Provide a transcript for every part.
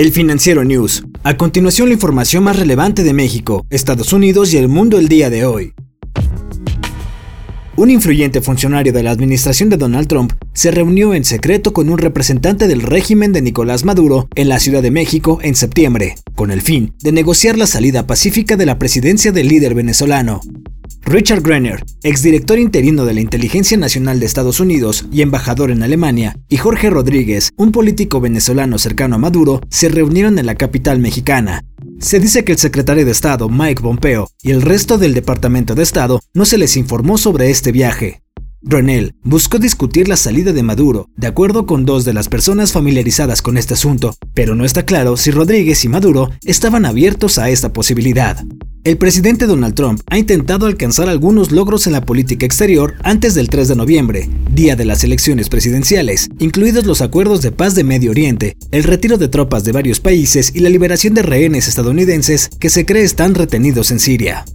El Financiero News. A continuación la información más relevante de México, Estados Unidos y el mundo el día de hoy. Un influyente funcionario de la administración de Donald Trump se reunió en secreto con un representante del régimen de Nicolás Maduro en la Ciudad de México en septiembre, con el fin de negociar la salida pacífica de la presidencia del líder venezolano. Richard Grenner, exdirector interino de la Inteligencia Nacional de Estados Unidos y embajador en Alemania, y Jorge Rodríguez, un político venezolano cercano a Maduro, se reunieron en la capital mexicana. Se dice que el secretario de Estado, Mike Pompeo, y el resto del Departamento de Estado no se les informó sobre este viaje. Grenell buscó discutir la salida de Maduro, de acuerdo con dos de las personas familiarizadas con este asunto, pero no está claro si Rodríguez y Maduro estaban abiertos a esta posibilidad. El presidente Donald Trump ha intentado alcanzar algunos logros en la política exterior antes del 3 de noviembre, día de las elecciones presidenciales, incluidos los acuerdos de paz de Medio Oriente, el retiro de tropas de varios países y la liberación de rehenes estadounidenses que se cree están retenidos en Siria.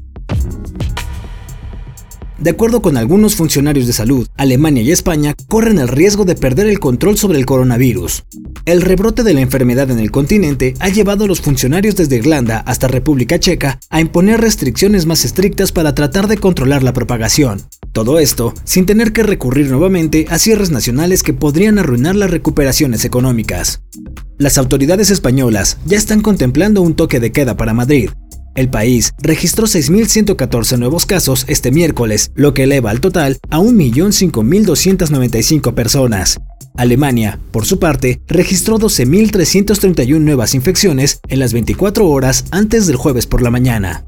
De acuerdo con algunos funcionarios de salud, Alemania y España corren el riesgo de perder el control sobre el coronavirus. El rebrote de la enfermedad en el continente ha llevado a los funcionarios desde Irlanda hasta República Checa a imponer restricciones más estrictas para tratar de controlar la propagación. Todo esto sin tener que recurrir nuevamente a cierres nacionales que podrían arruinar las recuperaciones económicas. Las autoridades españolas ya están contemplando un toque de queda para Madrid, el país registró 6.114 nuevos casos este miércoles, lo que eleva al total a 1.005.295 personas. Alemania, por su parte, registró 12.331 nuevas infecciones en las 24 horas antes del jueves por la mañana.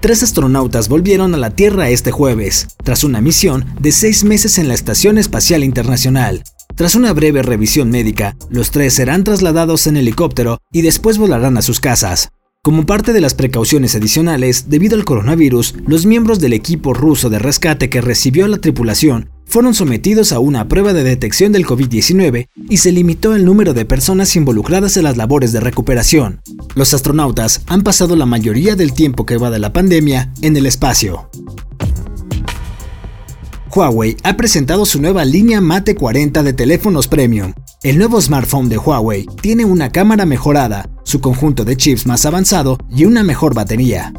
Tres astronautas volvieron a la Tierra este jueves, tras una misión de seis meses en la Estación Espacial Internacional. Tras una breve revisión médica, los tres serán trasladados en helicóptero y después volarán a sus casas. Como parte de las precauciones adicionales, debido al coronavirus, los miembros del equipo ruso de rescate que recibió la tripulación fueron sometidos a una prueba de detección del COVID-19 y se limitó el número de personas involucradas en las labores de recuperación. Los astronautas han pasado la mayoría del tiempo que va de la pandemia en el espacio. Huawei ha presentado su nueva línea Mate 40 de teléfonos premium. El nuevo smartphone de Huawei tiene una cámara mejorada, su conjunto de chips más avanzado y una mejor batería.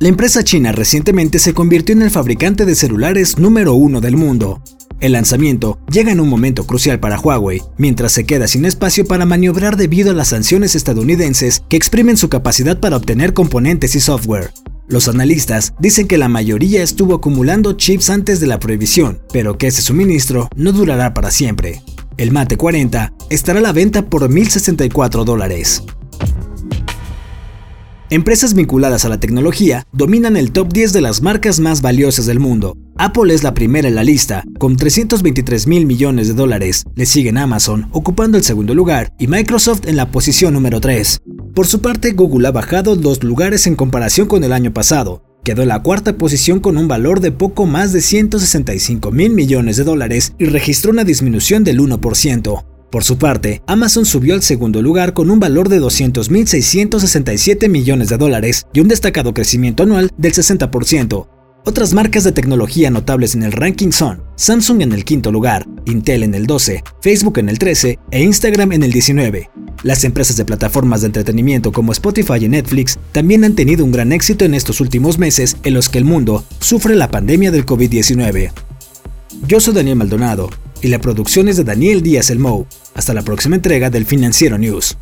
La empresa china recientemente se convirtió en el fabricante de celulares número uno del mundo. El lanzamiento llega en un momento crucial para Huawei, mientras se queda sin espacio para maniobrar debido a las sanciones estadounidenses que exprimen su capacidad para obtener componentes y software. Los analistas dicen que la mayoría estuvo acumulando chips antes de la prohibición, pero que ese suministro no durará para siempre. El Mate 40 estará a la venta por 1.064 dólares. Empresas vinculadas a la tecnología dominan el top 10 de las marcas más valiosas del mundo. Apple es la primera en la lista, con 323 mil millones de dólares. Le siguen Amazon, ocupando el segundo lugar, y Microsoft en la posición número 3. Por su parte, Google ha bajado dos lugares en comparación con el año pasado. Quedó en la cuarta posición con un valor de poco más de 165 mil millones de dólares y registró una disminución del 1%. Por su parte, Amazon subió al segundo lugar con un valor de 200.667 millones de dólares y un destacado crecimiento anual del 60%, otras marcas de tecnología notables en el ranking son Samsung en el quinto lugar, Intel en el 12, Facebook en el 13 e Instagram en el 19. Las empresas de plataformas de entretenimiento como Spotify y Netflix también han tenido un gran éxito en estos últimos meses en los que el mundo sufre la pandemia del COVID-19. Yo soy Daniel Maldonado y la producción es de Daniel Díaz El Mou. Hasta la próxima entrega del Financiero News.